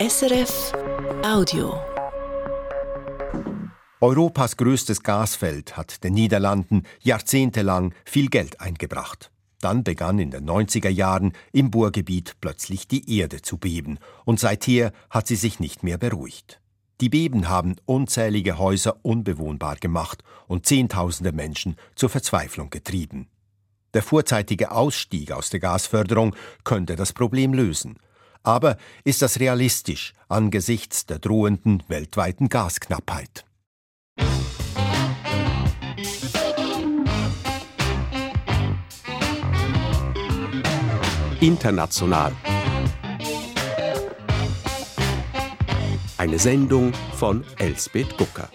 SRF Audio. Europas größtes Gasfeld hat den Niederlanden jahrzehntelang viel Geld eingebracht. Dann begann in den 90er Jahren im Bohrgebiet plötzlich die Erde zu beben und seither hat sie sich nicht mehr beruhigt. Die Beben haben unzählige Häuser unbewohnbar gemacht und Zehntausende Menschen zur Verzweiflung getrieben. Der vorzeitige Ausstieg aus der Gasförderung könnte das Problem lösen. Aber ist das realistisch angesichts der drohenden weltweiten Gasknappheit? International. Eine Sendung von Elsbeth Gucker.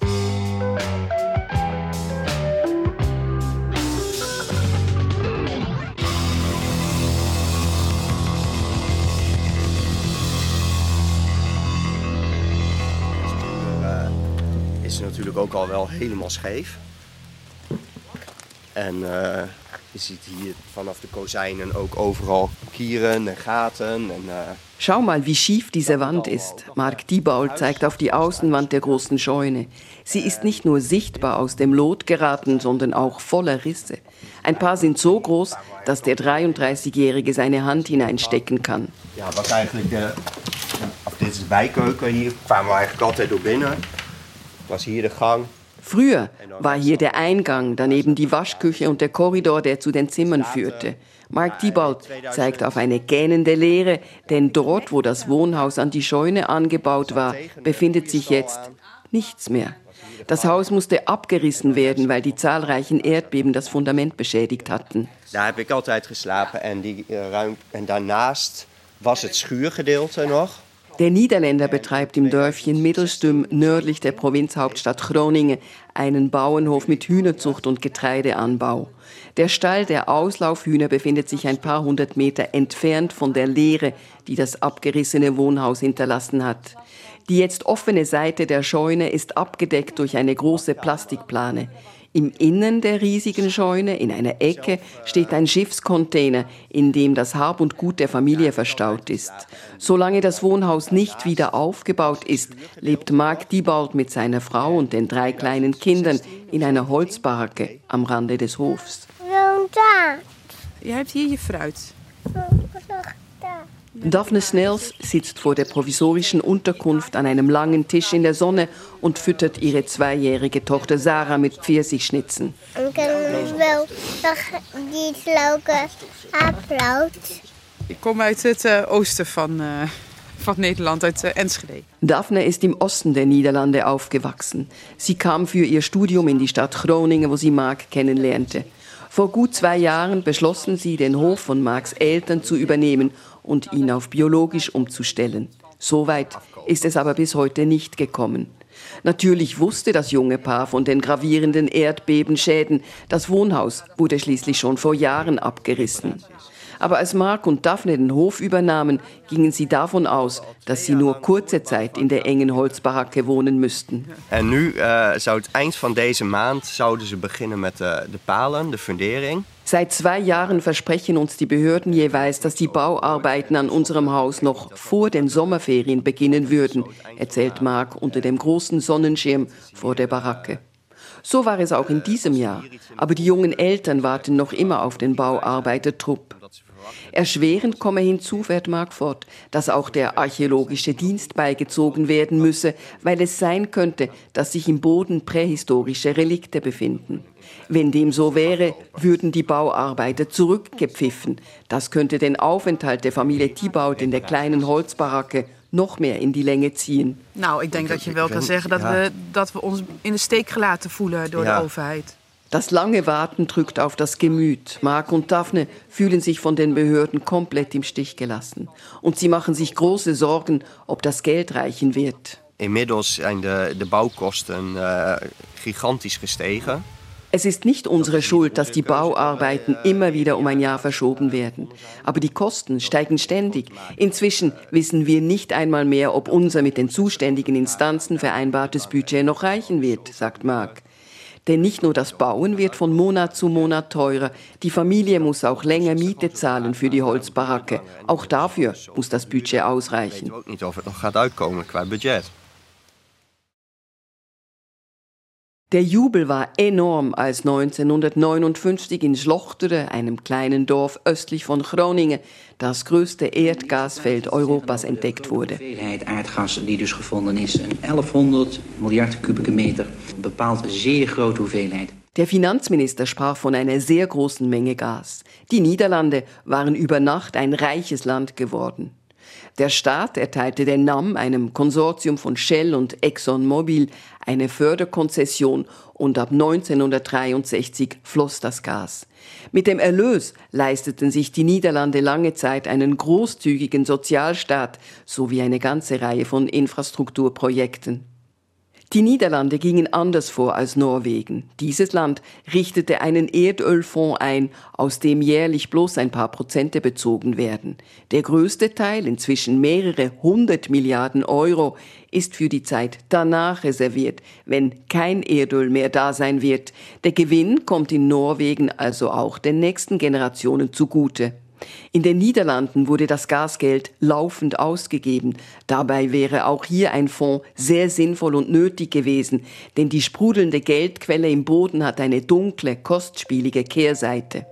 Natuurlijk ook al wel helemaal scheef. En uh, je ziet hier vanaf de kozijnen ook overal kieren en gaten. En, uh, Schau mal, wie schief diese Wand ist. Mark Diebaul zeigt auf die Außenwand der großen Scheune. Sie ist nicht nur sichtbar aus dem Lot geraten, sondern auch voller Risse. Ein paar sind so groß, dass der 33-Jährige seine Hand hineinstecken kann. Ja, was eigenlijk de, of dit is de bijkeuken. Hier kwamen we eigenlijk altijd door binnen. Was hier de gang. Früher war hier der Eingang, daneben die Waschküche und der Korridor, der zu den Zimmern führte. Mark Diebold zeigt auf eine gähnende Leere, denn dort, wo das Wohnhaus an die Scheune angebaut war, befindet sich jetzt nichts mehr. Das Haus musste abgerissen werden, weil die zahlreichen Erdbeben das Fundament beschädigt hatten. Daar heb ik altijd geslapen en, die, uh, ruim, en daarnaast was het schuurgedeelte nog. Der Niederländer betreibt im Dörfchen Mittelstüm nördlich der Provinzhauptstadt Groningen einen Bauernhof mit Hühnerzucht und Getreideanbau. Der Stall der Auslaufhühner befindet sich ein paar hundert Meter entfernt von der Leere, die das abgerissene Wohnhaus hinterlassen hat. Die jetzt offene Seite der Scheune ist abgedeckt durch eine große Plastikplane. Im Innern der riesigen Scheune, in einer Ecke, steht ein Schiffscontainer, in dem das Hab und Gut der Familie verstaut ist. Solange das Wohnhaus nicht wieder aufgebaut ist, lebt Mark Diebold mit seiner Frau und den drei kleinen Kindern in einer Holzbaracke am Rande des Hofs. Jij hebt hier je fruit. Daphne Snells sitzt vor der provisorischen Unterkunft an einem langen Tisch in der Sonne und füttert ihre zweijährige Tochter Sarah mit Pfirsichschnitzen. Ik wil nog die leuke applaus. Ik kom uit het eh, oosten van, eh, van Nederland, uit eh, Enschede. Daphne ist im Osten der Niederlande aufgewachsen. Sie kam für ihr Studium in die Stadt Groningen, wo sie Mark kennenlernte. Vor gut zwei Jahren beschlossen sie, den Hof von Marks Eltern zu übernehmen und ihn auf biologisch umzustellen. Soweit ist es aber bis heute nicht gekommen. Natürlich wusste das junge Paar von den gravierenden Erdbebenschäden. Das Wohnhaus wurde schließlich schon vor Jahren abgerissen. Aber als Mark und Daphne den Hof übernahmen, gingen sie davon aus, dass sie nur kurze Zeit in der engen Holzbaracke wohnen müssten. En nu uh, zou het eind van deze maand zouden ze beginnen met de, de palen, de fundering. Seit zwei Jahren versprechen uns die Behörden jeweils, dass die Bauarbeiten an unserem Haus noch vor den Sommerferien beginnen würden, erzählt Mark unter dem großen Sonnenschirm vor der Baracke. So war es auch in diesem Jahr. Aber die jungen Eltern warten noch immer auf den Bauarbeitertrupp. Erschwerend komme hinzu, fährt Mark fort, dass auch der archäologische Dienst beigezogen werden müsse, weil es sein könnte, dass sich im Boden prähistorische Relikte befinden. Wenn dem so wäre, würden die Bauarbeiter zurückgepfiffen. Das könnte den Aufenthalt der Familie Thibaut in der kleinen Holzbaracke nog meer in die Länge ziehen. Nou, ik denk dat je wel kan zeggen dat, we, dat we ons in de steek gelaten voelen door Ja. de overheid. Das lange Warten drückt auf das Gemüt. Mark und Daphne fühlen sich von den Behörden komplett im Stich gelassen. Und sie machen sich große Sorgen, ob das Geld reichen wird. Inmiddels zijn de, de bouwkosten uh, gigantisch gestegen. Es ist nicht unsere Schuld, dass die Bauarbeiten immer wieder um ein Jahr verschoben werden. Aber die Kosten steigen ständig. Inzwischen wissen wir nicht einmal mehr, ob unser mit den zuständigen Instanzen vereinbartes Budget noch reichen wird, sagt Mark. Denn nicht nur das Bauen wird von Monat zu Monat teurer, die Familie muss auch länger Miete zahlen für die Holzbaracke. Auch dafür muss das Budget ausreichen. Ook niet of het nog gaat uitkomen qua budget. Der Jubel war enorm, als 1959 in Schlochteren, einem kleinen Dorf östlich von Groningen, das größte Erdgasfeld Europas entdeckt wurde. De hoeveelheid aardgas die dus gevonden is, een 1100 miljard kubieke meter, bepaalt een zeer grote hoeveelheid. Der Finanzminister sprach von einer sehr großen Menge Gas. Die Niederlande waren über Nacht ein reiches Land geworden. Der Staat erteilte den NAM, einem Konsortium von Shell und ExxonMobil, eine Förderkonzession und ab 1963 floss das Gas. Mit dem Erlös leisteten sich die Niederlande lange Zeit einen großzügigen Sozialstaat sowie eine ganze Reihe von Infrastrukturprojekten. Die Niederlande gingen anders vor als Norwegen. Dieses Land richtete einen Erdölfonds ein, aus dem jährlich bloß ein paar Prozente bezogen werden. Der größte Teil, inzwischen mehrere hundert Milliarden Euro, ist für die Zeit danach reserviert, wenn kein Erdöl mehr da sein wird. Der Gewinn kommt in Norwegen also auch den nächsten Generationen zugute. In den Niederlanden wurde das Gasgeld laufend ausgegeben. Dabei wäre auch hier ein Fonds sehr sinnvoll und nötig gewesen, denn die sprudelnde Geldquelle im Boden hat eine dunkle, kostspielige Kehrseite.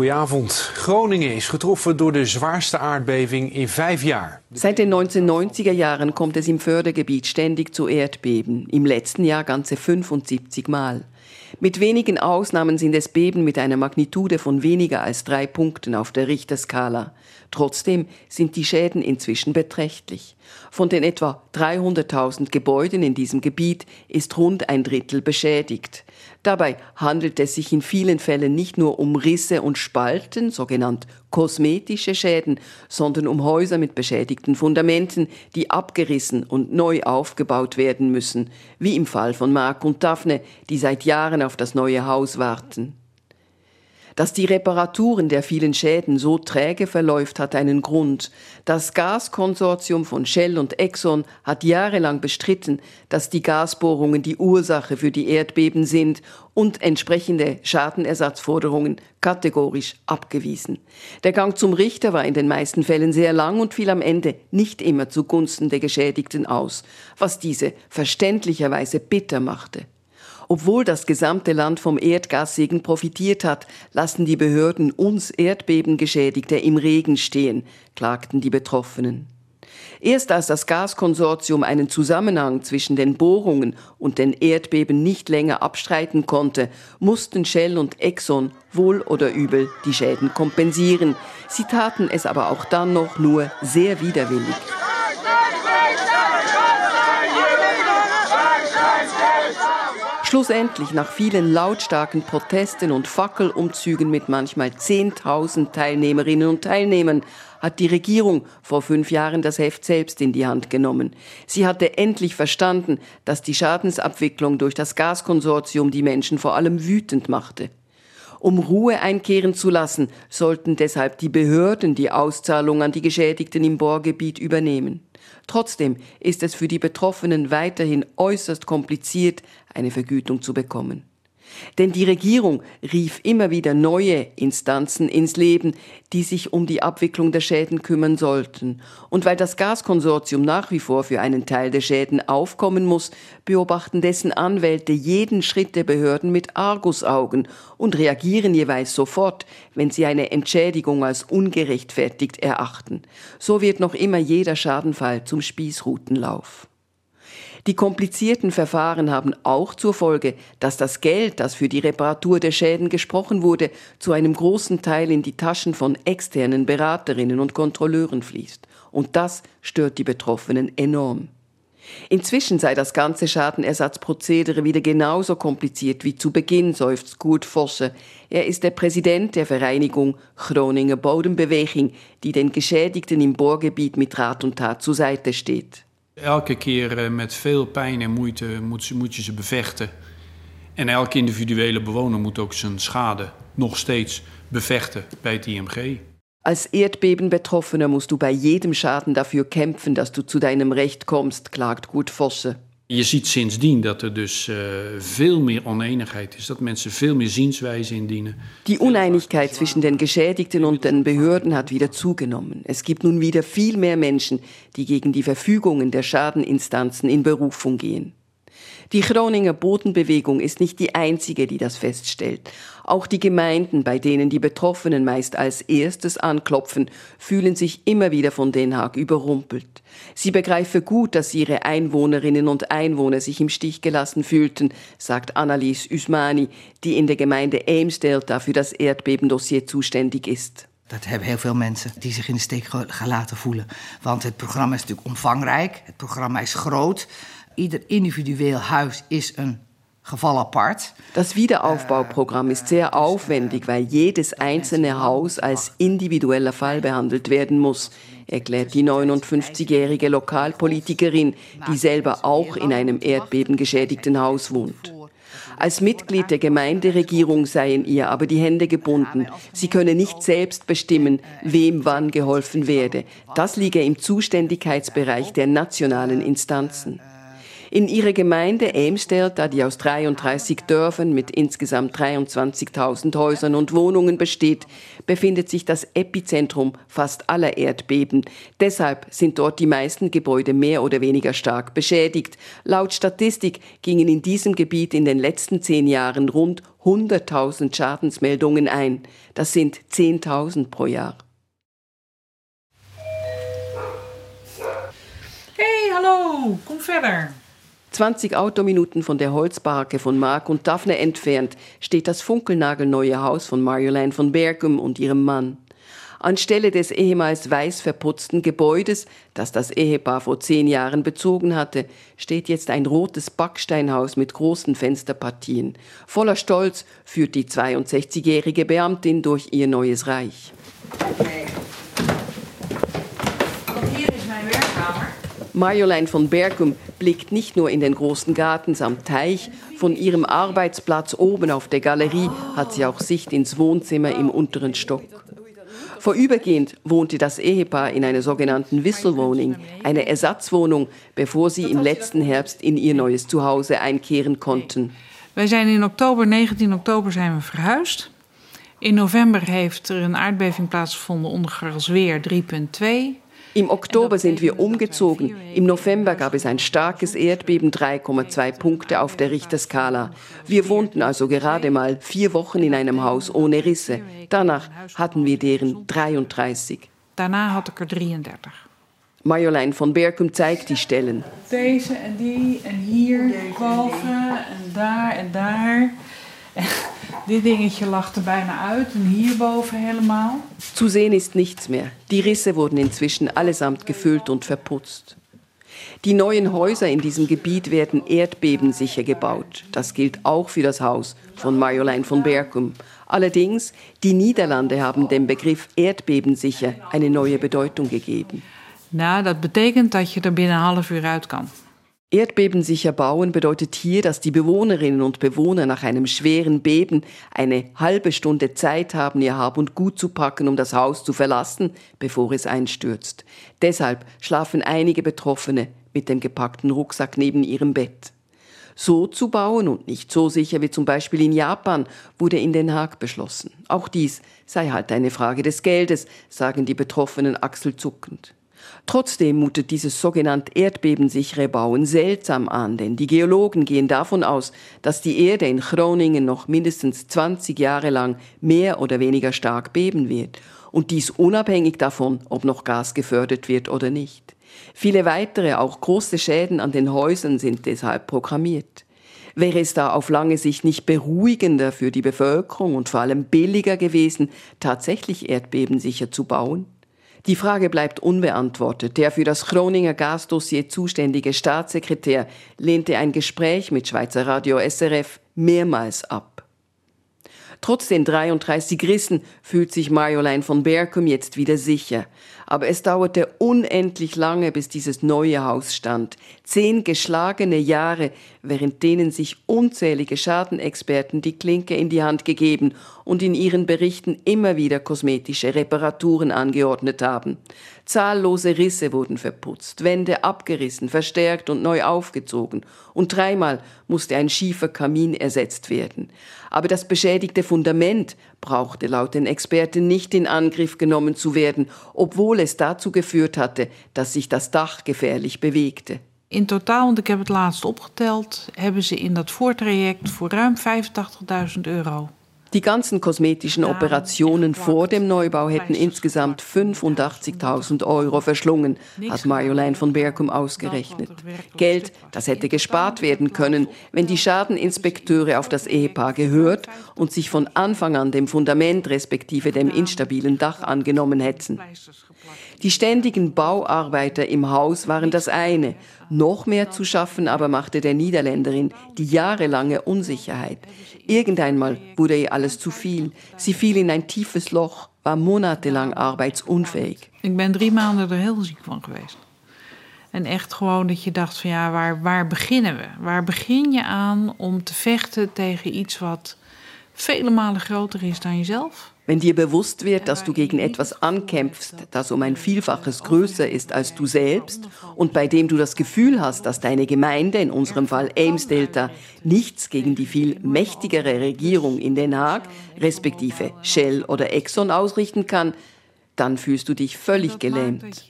Goedenavond. Groningen is getroffen door de zwaarste aardbeving in vijf jaar. Seit den 1990er Jahren kommt es im Fördergebiet ständig zu Erdbeben, im letzten Jahr ganze 75 Mal. Mit wenigen Ausnahmen sind es Beben mit einer Magnitude von weniger als drei Punkten auf der Richterskala. Trotzdem sind die Schäden inzwischen beträchtlich. Von den etwa 300.000 Gebäuden in diesem Gebiet ist rund ein Drittel beschädigt. Dabei handelt es sich in vielen Fällen nicht nur um Risse und Spalten, sogenannt kosmetische Schäden, sondern um Häuser mit beschädigten Fundamenten, die abgerissen und neu aufgebaut werden müssen, wie im Fall von Mark und Daphne, die seit Jahren auf das neue Haus warten. Dass die Reparaturen der vielen Schäden so träge verläuft, hat einen Grund. Das Gaskonsortium von Shell und Exxon hat jahrelang bestritten, dass die Gasbohrungen die Ursache für die Erdbeben sind und entsprechende Schadenersatzforderungen kategorisch abgewiesen. Der Gang zum Richter war in den meisten Fällen sehr lang und fiel am Ende nicht immer zugunsten der Geschädigten aus, was diese verständlicherweise bitter machte. Obwohl das gesamte Land vom Erdgassegen profitiert hat, lassen die Behörden uns Erdbebengeschädigte im Regen stehen, klagten die Betroffenen. Erst als das Gaskonsortium einen Zusammenhang zwischen den Bohrungen und den Erdbeben nicht länger abstreiten konnte, mussten Shell und Exxon wohl oder übel die Schäden kompensieren. Sie taten es aber auch dann noch nur sehr widerwillig. Schlussendlich, nach vielen lautstarken Protesten und Fackelumzügen mit manchmal 10.000 Teilnehmerinnen und Teilnehmern, hat die Regierung vor fünf Jahren das Heft selbst in die Hand genommen. Sie hatte endlich verstanden, dass die Schadensabwicklung durch das Gaskonsortium die Menschen vor allem wütend machte. Um Ruhe einkehren zu lassen, sollten deshalb die Behörden die Auszahlung an die Geschädigten im Bohrgebiet übernehmen. Trotzdem ist es für die Betroffenen weiterhin äußerst kompliziert, eine Vergütung zu bekommen. Denn die Regierung rief immer wieder neue Instanzen ins Leben, die sich um die Abwicklung der Schäden kümmern sollten. Und weil das Gaskonsortium nach wie vor für einen Teil der Schäden aufkommen muss, beobachten dessen Anwälte jeden Schritt der Behörden mit Argusaugen und reagieren jeweils sofort, wenn sie eine Entschädigung als ungerechtfertigt erachten. So wird noch immer jeder Schadenfall zum Spießrutenlauf. Die komplizierten Verfahren haben auch zur Folge, dass das Geld, das für die Reparatur der Schäden gesprochen wurde, zu einem großen Teil in die Taschen von externen Beraterinnen und Kontrolleuren fließt. Und das stört die Betroffenen enorm. Inzwischen sei das ganze Schadenersatzprozedere wieder genauso kompliziert wie zu Beginn, seufzt Kurt Vosse. Er ist der Präsident der Vereinigung Groninger Bodembeweging, die den Geschädigten im Bohrgebiet mit Rat und Tat zur Seite steht. Elke keer eh, met veel pijn en moeite moet, moet je ze bevechten. En elke individuele bewoner moet ook zijn schade nog steeds bevechten bij het IMG. Als Erdbebenbetroffener musst du bei jedem Schaden dafür kämpfen, dass du zu deinem Recht kommst, klagt Gut Vosse. Je ziet sindsdien dat er dus uh, veel meer oneenigheid is, dat mensen veel meer zienswijze indienen. Die Uneinigkeit zwischen den Geschädigten und den Behörden hat wieder zugenommen. Es gibt nun wieder viel mehr Menschen, die gegen die Verfügungen der Schadeninstanzen in Berufung gehen. Die Groninger Bodenbewegung ist nicht die einzige, die das feststellt. Auch die Gemeinden, bei denen die Betroffenen meist als erstes anklopfen, fühlen sich immer wieder von Den Haag überrumpelt. Sie begreife gut, dass ihre Einwohnerinnen und Einwohner sich im Stich gelassen fühlten, sagt Annelies Usmani, die in der Gemeinde Eemsdelta für das Erdbebendossier zuständig ist. Dat hebben heel veel mensen die zich in de steek gelaten voelen. Want het programma is natuurlijk omvangrijk, het programma is groot. Ieder individueel Huis ist ein Geval apart. Das Wiederaufbauprogramm ist sehr aufwendig, weil jedes einzelne Haus als individueller Fall behandelt werden muss, erklärt die 59-jährige Lokalpolitikerin, die selber auch in einem erdbebengeschädigten Haus wohnt. Als Mitglied der Gemeinderegierung seien ihr aber die Hände gebunden. Sie könne nicht selbst bestimmen, wem wann geholfen werde. Das liege im Zuständigkeitsbereich der nationalen Instanzen. In ihrer Gemeinde Eemsdelta, die aus 33 Dörfern mit insgesamt 23.000 Häusern und Wohnungen besteht, befindet sich das Epizentrum fast aller Erdbeben. Deshalb sind dort die meisten Gebäude mehr oder weniger stark beschädigt. Laut Statistik gingen in diesem Gebiet in den letzten zehn Jahren rund 100.000 Schadensmeldungen ein. Das sind 10.000 pro Jahr. Hey, hallo, komm verder. 20 Autominuten von der Holzbarke von Mark und Daphne entfernt steht das funkelnagelneue Haus von Marjolaine von Bergum und ihrem Mann. Anstelle des ehemals weiß verputzten Gebäudes, das das Ehepaar vor zehn Jahren bezogen hatte, steht jetzt ein rotes Backsteinhaus mit großen Fensterpartien. Voller Stolz führt die 62-jährige Beamtin durch ihr neues Reich. Okay. Und hier ist mein Marjolaine von Bergum blickt nicht nur in den großen Garten samt Teich, von ihrem Arbeitsplatz oben auf der Galerie hat sie auch Sicht ins Wohnzimmer im unteren Stock. Vorübergehend wohnte das Ehepaar in einer sogenannten Wisselwohnung, eine Ersatzwohnung, bevor sie im letzten Herbst in ihr neues Zuhause einkehren konnten. Wij zijn in oktober, 19 oktober zijn we verhuisd. In november heeft er een aardbeving plaatsgevonden onder Grasweer 3.2. Im Oktober sind wir umgezogen. Im November gab es ein starkes Erdbeben, 3,2 Punkte auf der Richterskala. Wir wohnten also gerade mal vier Wochen in einem Haus ohne Risse. Danach hatten wir deren 33. Daarna had ik er 33. Marjolein von Berkum zeigt die Stellen. Deze en die en hier boven en daar en daar. Dit dingetje lag er bijna uit en hierboven helemaal. Zu sehen ist nichts mehr. Die Risse wurden inzwischen allesamt gefüllt und verputzt. Die neuen Häuser in diesem Gebiet werden erdbebensicher gebaut. Das gilt auch für das Haus von Marjolein von Berkum. Allerdings, die Niederlande haben dem Begriff erdbebensicher eine neue Bedeutung gegeben. Nou, dat betekent dat je er binnen een half uur uit kan. Erdbebensicher bauen bedeutet hier, dass die Bewohnerinnen und Bewohner nach einem schweren Beben eine halbe Stunde Zeit haben, ihr Hab und Gut zu packen, um das Haus zu verlassen, bevor es einstürzt. Deshalb schlafen einige Betroffene mit dem gepackten Rucksack neben ihrem Bett. So zu bauen und nicht so sicher wie zum Beispiel in Japan wurde in Den Haag beschlossen. Auch dies sei halt eine Frage des Geldes, sagen die Betroffenen achselzuckend. Trotzdem mutet dieses sogenannte erdbebensichere Bauen seltsam an, denn die Geologen gehen davon aus, dass die Erde in Groningen noch mindestens 20 Jahre lang mehr oder weniger stark beben wird. Und dies unabhängig davon, ob noch Gas gefördert wird oder nicht. Viele weitere, auch große Schäden an den Häusern sind deshalb programmiert. Wäre es da auf lange Sicht nicht beruhigender für die Bevölkerung und vor allem billiger gewesen, tatsächlich erdbebensicher zu bauen? Die Frage bleibt unbeantwortet. Der für das Groninger Gasdossier zuständige Staatssekretär lehnte ein Gespräch mit Schweizer Radio SRF mehrmals ab. Trotz den 33 Rissen fühlt sich Marjolein von Berkum jetzt wieder sicher. Aber es dauerte unendlich lange, bis dieses neue Haus stand. Zehn geschlagene Jahre, während denen sich unzählige Schadenexperten die Klinke in die Hand gegeben und in ihren Berichten immer wieder kosmetische Reparaturen angeordnet haben. Zahllose Risse wurden verputzt, Wände abgerissen, verstärkt und neu aufgezogen, und dreimal musste ein schiefer Kamin ersetzt werden. Aber das beschädigte Fundament brauchte laut den Experten nicht in Angriff genommen zu werden, obwohl es dazu geführt hatte, dass sich das Dach gefährlich bewegte. In totaal, want ik heb het laatst opgeteld, hebben ze in dat voortraject voor ruim 85.000 euro die ganzen kosmetischen Operationen vor dem Neubau hätten insgesamt 85.000 Euro verschlungen, hat Marjolein von Berkum ausgerechnet. Geld, das hätte gespart werden können, wenn die Schadeninspekteure auf das Ehepaar gehört und sich von Anfang an dem Fundament respektive dem instabilen Dach angenommen hätten. Die ständigen Bauarbeiter im Haus waren das eine. Noch mehr zu schaffen aber machte der Niederländerin die jahrelange Unsicherheit. Irgendeinmal wurde ihr alles zu viel. Sie fiel in ein tiefes Loch, war monatelang arbeitsunfähig. Ik ben drie maanden er heel ziek van geweest. En echt gewoon dat je dacht van ja, waar, waar beginnen we? Waar begin je aan om te vechten tegen iets wat vele malen groter is dan jezelf? Wenn dir bewusst wird, dass du gegen etwas ankämpfst, das um ein Vielfaches größer ist als du selbst und bei dem du das Gefühl hast, dass deine Gemeinde, in unserem Fall Ames Delta, nichts gegen die viel mächtigere Regierung in Den Haag, respektive Shell oder Exxon ausrichten kann, dann fühlst du dich völlig gelähmt.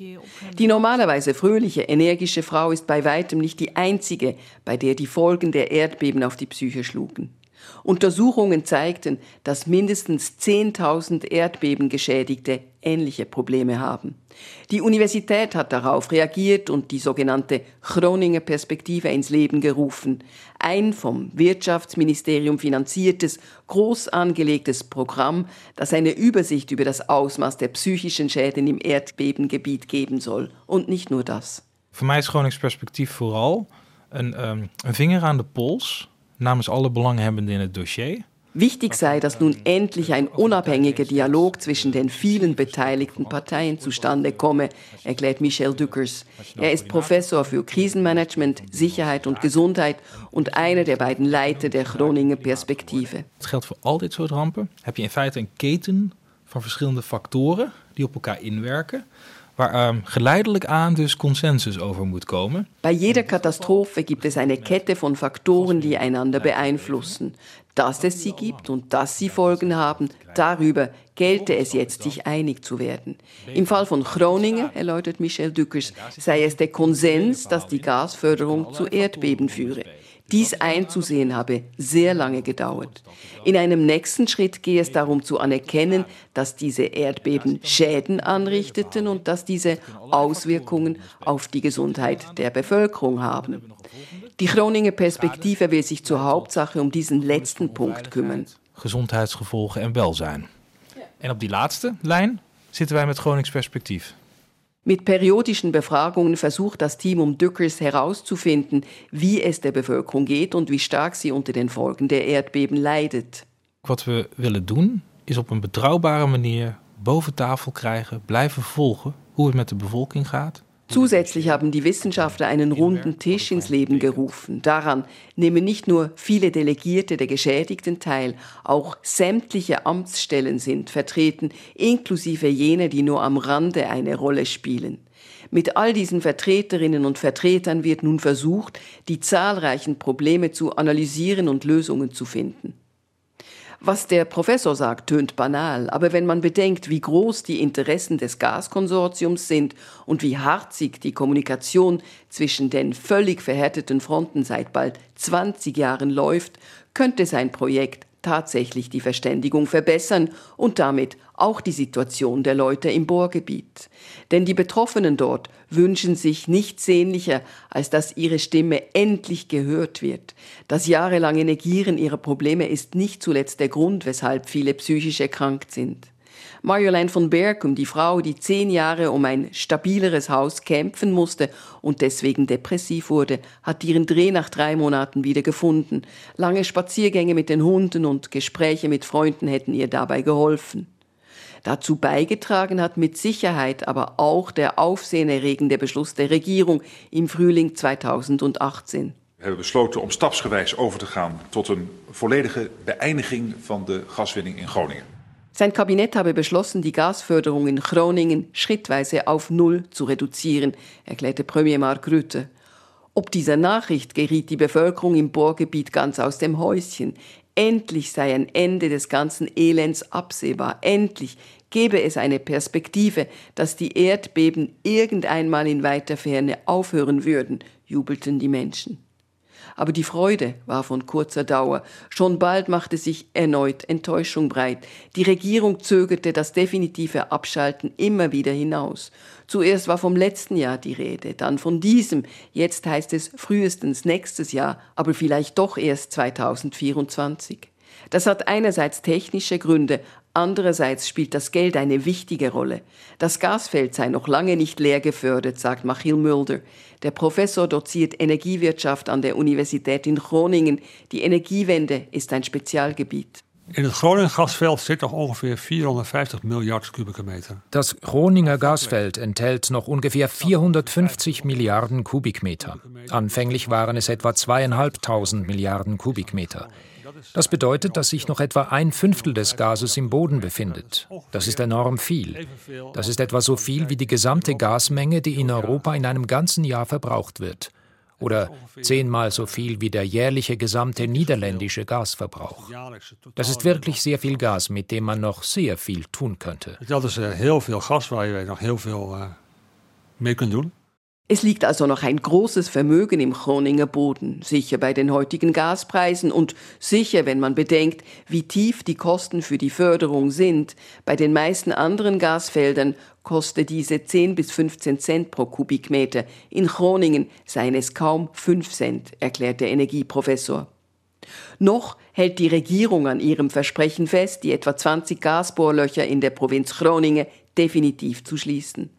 Die normalerweise fröhliche, energische Frau ist bei weitem nicht die einzige, bei der die Folgen der Erdbeben auf die Psyche schlugen. Untersuchungen zeigten, dass mindestens 10.000 Erdbebengeschädigte ähnliche Probleme haben. Die Universität hat darauf reagiert und die sogenannte Chroninger Perspektive ins Leben gerufen. Ein vom Wirtschaftsministerium finanziertes, groß angelegtes Programm, das eine Übersicht über das Ausmaß der psychischen Schäden im Erdbebengebiet geben soll. Und nicht nur das. Für mich ist Gronings Perspektiv vooral een, um, een vinger aan de pols namens alle Belanghebbenden in het Dossier. Wichtig sei, dass nun endlich ein unabhängiger Dialog zwischen den vielen beteiligten Parteien zustande komme, erklärt Michel Duckers. Er ist Professor für Krisenmanagement, Sicherheit und Gesundheit und einer der beiden Leiter der Groninger Perspektive. Het geldt voor al dit soort rampen. Heb je in feite een keten van verschillende factoren die op elkaar inwerken waar ähm, geleidelijk aan dus consensus over moet komen. Bei jeder Katastrophe gibt es eine Kette von Faktoren, die einander beeinflussen. Dass es sie gibt und dass sie Folgen haben, darüber gelte es jetzt, sich einig zu werden. Im Fall von Groningen, erläutert Michel Dückers, sei es der Konsens, dass die Gasförderung zu Erdbeben führe. Dies einzusehen habe sehr lange gedauert. In einem nächsten Schritt gehe es darum zu anerkennen, dass diese Erdbeben Schäden anrichteten und dass diese Auswirkungen auf die Gesundheit der Bevölkerung haben. Die Groninger Perspektive will sich zur Hauptsache um diesen letzten Punkt kümmern. Gezondheidsgevolgen en welzijn. En op die laatste lijn zitten wij met Gronings perspectief. Mit periodischen Befragungen versucht das Team um Dückers herauszufinden, wie es der Bevölkerung geht und wie stark sie unter den Folgen der Erdbeben leidet. Wat we willen doen is op een betrouwbare manier boven tafel krijgen, blijven volgen hoe het met de bevolking gaat. Zusätzlich haben die Wissenschaftler einen runden Tisch ins Leben gerufen. Daran nehmen nicht nur viele Delegierte der Geschädigten teil, auch sämtliche Amtsstellen sind vertreten, inklusive jene, die nur am Rande eine Rolle spielen. Mit all diesen Vertreterinnen und Vertretern wird nun versucht, die zahlreichen Probleme zu analysieren und Lösungen zu finden. Was der Professor sagt, tönt banal, aber wenn man bedenkt, wie groß die Interessen des Gaskonsortiums sind und wie harzig die Kommunikation zwischen den völlig verhärteten Fronten seit bald 20 Jahren läuft, könnte sein Projekt tatsächlich die Verständigung verbessern und damit auch die Situation der Leute im Bohrgebiet. Denn die Betroffenen dort wünschen sich nichts sehnlicher, als dass ihre Stimme endlich gehört wird. Das jahrelange Negieren ihrer Probleme ist nicht zuletzt der Grund, weshalb viele psychisch erkrankt sind. Marjolaine von Berkum, die Frau, die zehn Jahre um ein stabileres Haus kämpfen musste und deswegen depressiv wurde, hat ihren Dreh nach drei Monaten wieder gefunden. Lange Spaziergänge mit den Hunden und Gespräche mit Freunden hätten ihr dabei geholfen. Dazu beigetragen hat mit Sicherheit aber auch der aufsehenerregende Beschluss der Regierung im Frühling 2018. We hebben besloten om stapsgewijs over te gaan tot een volledige beëindiging van de gaswinning in Groningen. Sein Kabinett habe beschlossen, die Gasförderung in Groningen schrittweise auf Null zu reduzieren, erklärte Premier Mark Rutte. Ob dieser Nachricht geriet die Bevölkerung im Bohrgebiet ganz aus dem Häuschen. Endlich sei ein Ende des ganzen Elends absehbar. Endlich gebe es eine Perspektive, dass die Erdbeben irgendeinmal in weiter Ferne aufhören würden, jubelten die Menschen. Aber die Freude war von kurzer Dauer. Schon bald machte sich erneut Enttäuschung breit. Die Regierung zögerte das definitive Abschalten immer wieder hinaus. Zuerst war vom letzten Jahr die Rede, dann von diesem. Jetzt heißt es frühestens nächstes Jahr, aber vielleicht doch erst 2024. Das hat einerseits technische Gründe, Andererseits spielt das Geld eine wichtige Rolle. Das Gasfeld sei noch lange nicht leer gefördert, sagt Michiel Mulder. Der Professor doziert Energiewirtschaft an der Universität in Groningen. Die Energiewende ist ein Spezialgebiet. In het Groninger gasveld zit nog ongeveer 450 Milliarden kubieke meter. Das Groninger Gasfeld enthält noch ungefähr 450 Milliarden Kubikmeter. Anfänglich waren es etwa zweieinhalbtausend Milliarden Kubikmeter. Das bedeutet, dass sich noch etwa ein Fünftel des Gases im Boden befindet. Das ist enorm viel. Das ist etwa so viel wie die gesamte Gasmenge, die in Europa in einem ganzen Jahr verbraucht wird. Oder zehnmal so viel wie der jährliche gesamte niederländische Gasverbrauch. Das ist wirklich sehr viel Gas, mit dem man noch sehr viel tun könnte. Dat is heel veel gas waar je nog heel veel uh, mee kunt doen. Es liegt also noch ein großes Vermögen im Groninger Boden, sicher bei den heutigen Gaspreisen und sicher, wenn man bedenkt, wie tief die Kosten für die Förderung sind. Bei den meisten anderen Gasfeldern kostet diese 10 bis 15 Cent pro Kubikmeter. In Groningen seien es kaum 5 Cent, erklärt der Energieprofessor. Noch hält die Regierung an ihrem Versprechen fest, die etwa 20 Gasbohrlöcher in der Provinz Groningen definitiv zu schließen.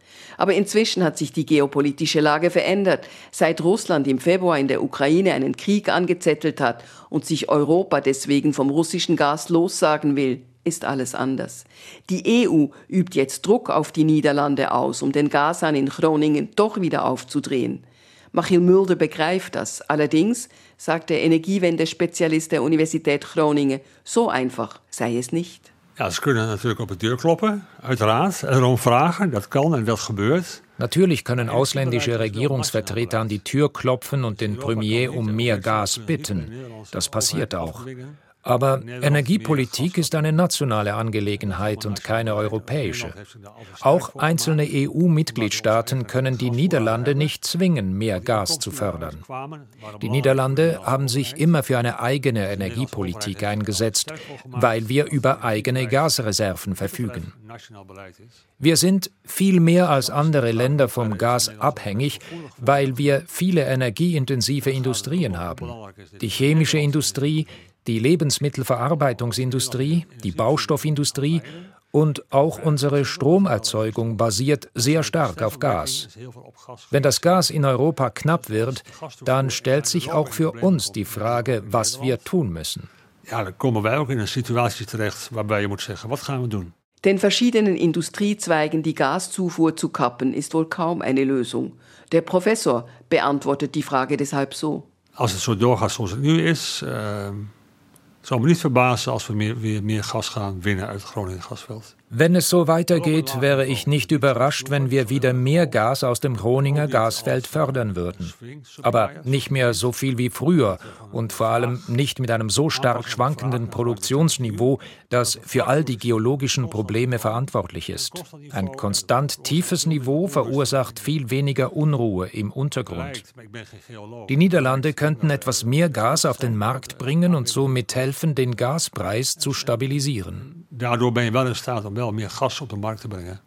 Aber inzwischen hat sich die geopolitische Lage verändert. Seit Russland im Februar in der Ukraine einen Krieg angezettelt hat und sich Europa deswegen vom russischen Gas lossagen will, ist alles anders. Die EU übt jetzt Druck auf die Niederlande aus, um den Gashahn in Groningen doch wieder aufzudrehen. Michiel Mulder begreift das. Allerdings, sagt der Energiewende-Spezialist der Universität Groningen, so einfach sei es nicht. Ja, ze kunnen natuurlijk op de deur kloppen, uiteraard, en erom vragen. Dat kan en dat gebeurt. Natürlich können ausländische Regierungsvertreter an die Tür klopfen und den Premier um mehr Gas bitten. Das passiert auch. Aber Energiepolitik ist eine nationale Angelegenheit und keine europäische. Auch einzelne EU-Mitgliedstaaten können die Niederlande nicht zwingen, mehr Gas zu fördern. Die Niederlande haben sich immer für eine eigene Energiepolitik eingesetzt, weil wir über eigene Gasreserven verfügen. Wir sind viel mehr als andere Länder vom Gas abhängig, weil wir viele energieintensive Industrien haben. Die chemische Industrie, die Lebensmittelverarbeitungsindustrie, die Baustoffindustrie und auch unsere Stromerzeugung basiert sehr stark auf Gas. Wenn das Gas in Europa knapp wird, dann stellt sich auch für uns die Frage, was wir tun müssen. Ja, dann kommen wir auch in eine Situation terecht, waarbij je moet zeggen, wat gaan we doen? Den verschiedenen Industriezweigen die Gaszufuhr zu kappen, ist wohl kaum eine Lösung. Der Professor beantwortet die Frage deshalb so. Als het zo doorgaat zoals het nu is, uh, zou me niet verbazen als we meer, weer meer gas gaan winnen uit het Groningen gasveld. Wenn es so weitergeht, wäre ich nicht überrascht, wenn wir wieder mehr Gas aus dem Groninger Gasfeld fördern würden. Aber nicht mehr so viel wie früher und vor allem nicht mit einem so stark schwankenden Produktionsniveau, das für all die geologischen Probleme verantwortlich ist. Ein konstant tiefes Niveau verursacht viel weniger Unruhe im Untergrund. Die Niederlande könnten etwas mehr Gas auf den Markt bringen und somit helfen, den Gaspreis zu stabilisieren. Daardoor ben je wel in staat om wel meer gas op de markt te brengen.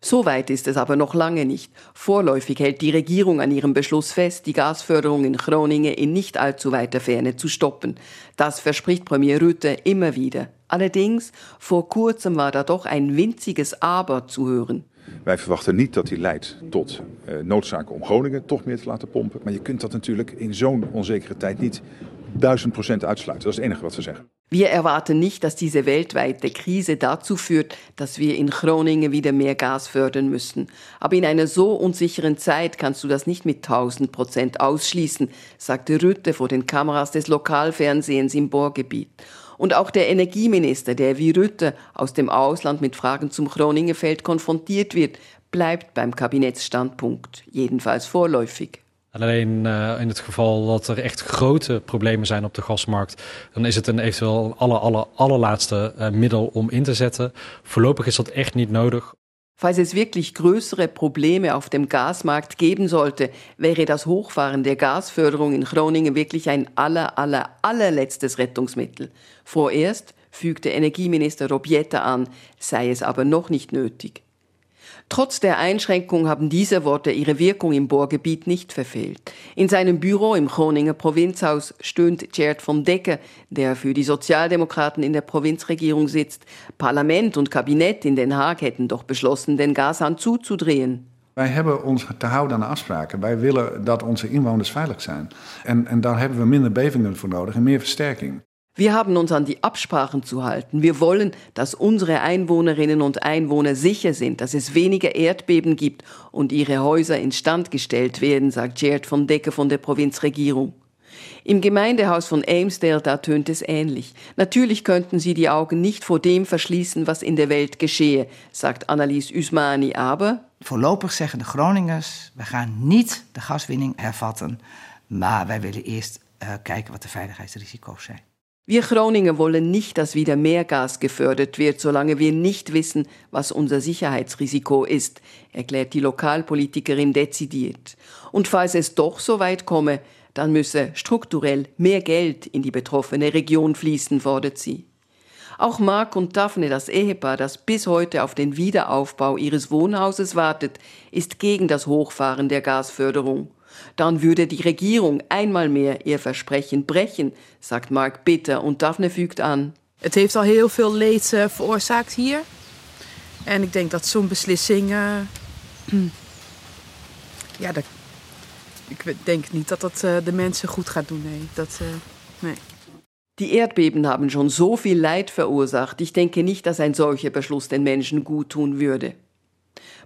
So weit ist es aber noch lange nicht. Vorläufig hält die Regierung an ihrem Beschluss fest, die Gasförderung in Groningen in nicht allzu weiter Ferne zu stoppen. Das verspricht Premier Rütte immer wieder. Allerdings, vor kurzem war da doch ein winziges Aber zu hören. Wij verwachten niet dat die leidt tot uh, noodzaken om Groningen toch meer te laten pompen. Maar je kunt dat natuurlijk in zo'n onzekere tijd niet duizend procent uitsluiten. Dat is het enige wat we zeggen. Wir erwarten nicht, dass diese weltweite Krise dazu führt, dass wir in Groningen wieder mehr Gas fördern müssen. Aber in einer so unsicheren Zeit kannst du das nicht mit 1000 Prozent ausschließen, sagte Rütte vor den Kameras des Lokalfernsehens im Bohrgebiet. Und auch der Energieminister, der wie Rütte aus dem Ausland mit Fragen zum Groningenfeld konfrontiert wird, bleibt beim Kabinettsstandpunkt, jedenfalls vorläufig. Alleen uh, in het geval dat er echt grote problemen zijn op de gasmarkt, dan is het een eventueel aller, aller, allerlaatste uh, middel om in te zetten. Voorlopig is dat echt niet nodig. Falls es wirklich größere Probleme auf dem Gasmarkt geben sollte, wäre das Hochfahren der Gasförderung in Groningen wirklich ein aller, aller, allerletztes Rettungsmittel. Vorerst, fügte Energieminister Robietta an, sei es aber noch nicht nötig. Trotz der Einschränkung haben diese Worte ihre Wirkung im Bohrgebiet nicht verfehlt. In seinem Büro im Groninger Provinzhaus stöhnt Gerd von Decker, der für die Sozialdemokraten in der Provinzregierung sitzt. Parlament und Kabinett in Den Haag hätten doch beschlossen, den Gashahn zuzudrehen. Wij hebben ons te houden aan de afspraken. Wij willen dat onze inwoners veilig zijn. En, en daar hebben we minder bevingen voor nodig en meer versterking. Wir haben uns an die Absprachen zu halten. Wir wollen, dass unsere Einwohnerinnen und Einwohner sicher sind, dass es weniger Erdbeben gibt und ihre Häuser instand gestellt werden, sagt Gerd von Decke von der Provinzregierung. Im Gemeindehaus von Amesdale, da tönt es ähnlich. Natürlich könnten sie die Augen nicht vor dem verschließen, was in der Welt geschehe, sagt Annelies Usmani, aber... Voorlopig zeggen de Groningers, we gaan niet de gaswinning hervatten, maar wij willen eerst uh, kijken wat de veiligheidsrisico's zijn. Wir Groninger wollen nicht, dass wieder mehr Gas gefördert wird, solange wir nicht wissen, was unser Sicherheitsrisiko ist, erklärt die Lokalpolitikerin dezidiert. Und falls es doch so weit komme, dann müsse strukturell mehr Geld in die betroffene Region fließen, fordert sie. Auch Mark und Daphne, das Ehepaar, das bis heute auf den Wiederaufbau ihres Wohnhauses wartet, ist gegen das Hochfahren der Gasförderung. Dann würde die Regierung einmal mehr ihr Versprechen brechen, sagt Mark bitter und Daphne fügt an. Het heeft al heel veel leed uh, veroorzaakt hier. En ik denk dat zo'n beslissing. Uh, ja, dat, ik denk niet dat dat uh, de mensen goed gaat doen. Nee. Dat, nee. Die Erdbeben haben schon so viel Leid verursacht. Ich denke nicht, dass ein solcher Beschluss den Menschen gut tun würde.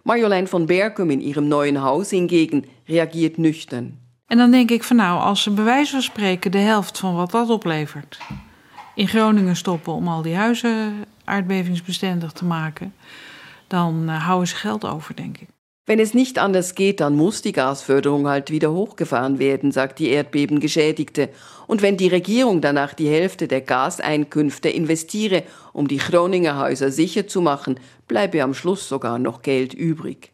Marjolein van Berkum in ihrem neuen Haus hingegen reagiert nüchtern. En dan denk ik van nou, als ze bij wijze van spreken de helft van wat dat oplevert in Groningen stoppen om al die huizen aardbevingsbestendig te maken, dan uh, houden ze geld over, denk ik. Wenn es nicht anders geht, dann muss die Gasförderung halt wieder hochgefahren werden, sagt die Erdbebengeschädigte. Und wenn die Regierung danach die Hälfte der Gaseinkünfte investiere, um die Groninger Häuser sicher zu machen, bleibe am Schluss sogar noch Geld übrig.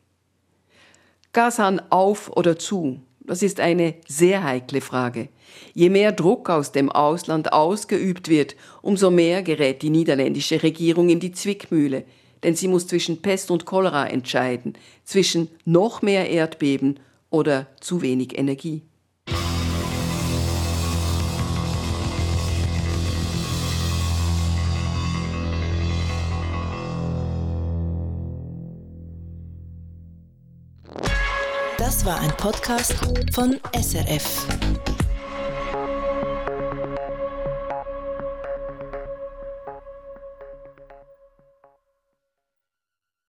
Gashahn auf oder zu? Das ist eine sehr heikle Frage. Je mehr Druck aus dem Ausland ausgeübt wird, umso mehr gerät die niederländische Regierung in die Zwickmühle denn sie muss zwischen Pest und Cholera entscheiden, zwischen noch mehr Erdbeben oder zu wenig Energie. Das war ein Podcast von SRF.